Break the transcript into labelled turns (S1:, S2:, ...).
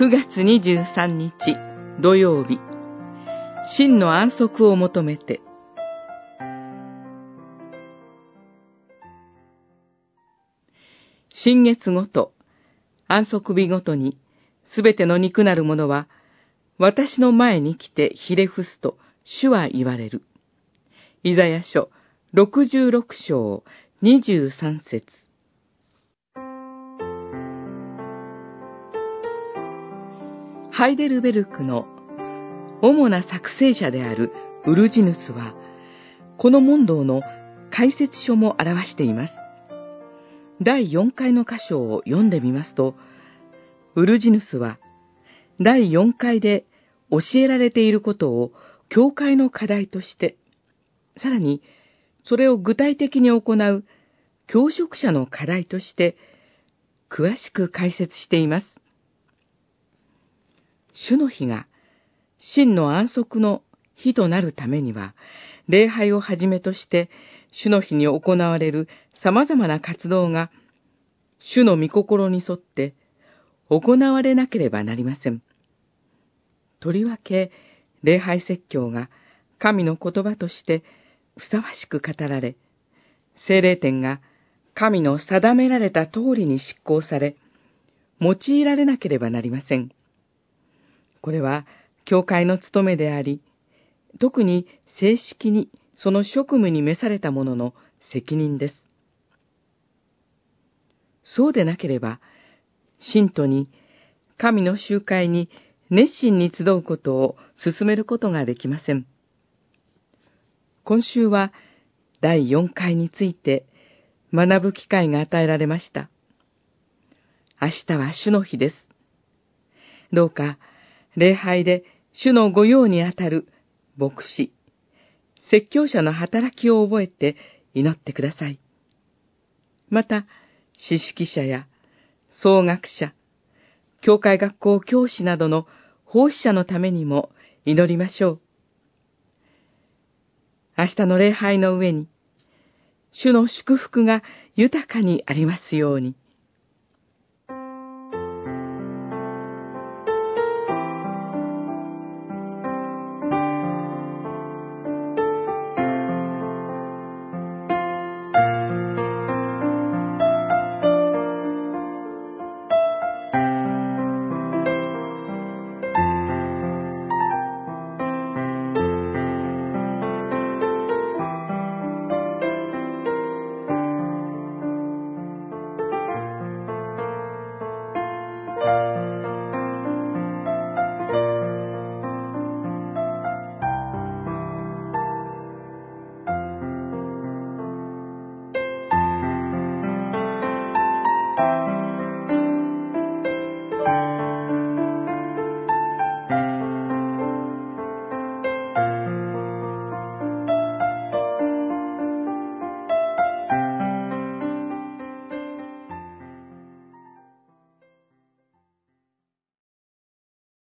S1: 9月23日土曜日、真の安息を求めて、新月ごと、安息日ごとに、すべての肉なるものは、私の前に来てひれ伏すと、主は言われる。イザヤ書66章23節。ハイデルベルクの主な作成者であるウルジヌスは、この問答の解説書も表しています。第4回の箇所を読んでみますと、ウルジヌスは、第4回で教えられていることを教会の課題として、さらに、それを具体的に行う教職者の課題として、詳しく解説しています。主の日が真の安息の日となるためには、礼拝をはじめとして、主の日に行われる様々な活動が、主の御心に沿って行われなければなりません。とりわけ、礼拝説教が神の言葉としてふさわしく語られ、精霊典が神の定められた通りに執行され、用いられなければなりません。これは、教会の務めであり、特に正式にその職務に召された者の責任です。そうでなければ、信徒に神の集会に熱心に集うことを進めることができません。今週は第4回について学ぶ機会が与えられました。明日は主の日です。どうか礼拝で主の御用にあたる牧師、説教者の働きを覚えて祈ってください。また、知識者や総学者、教会学校教師などの奉仕者のためにも祈りましょう。明日の礼拝の上に、主の祝福が豊かにありますように。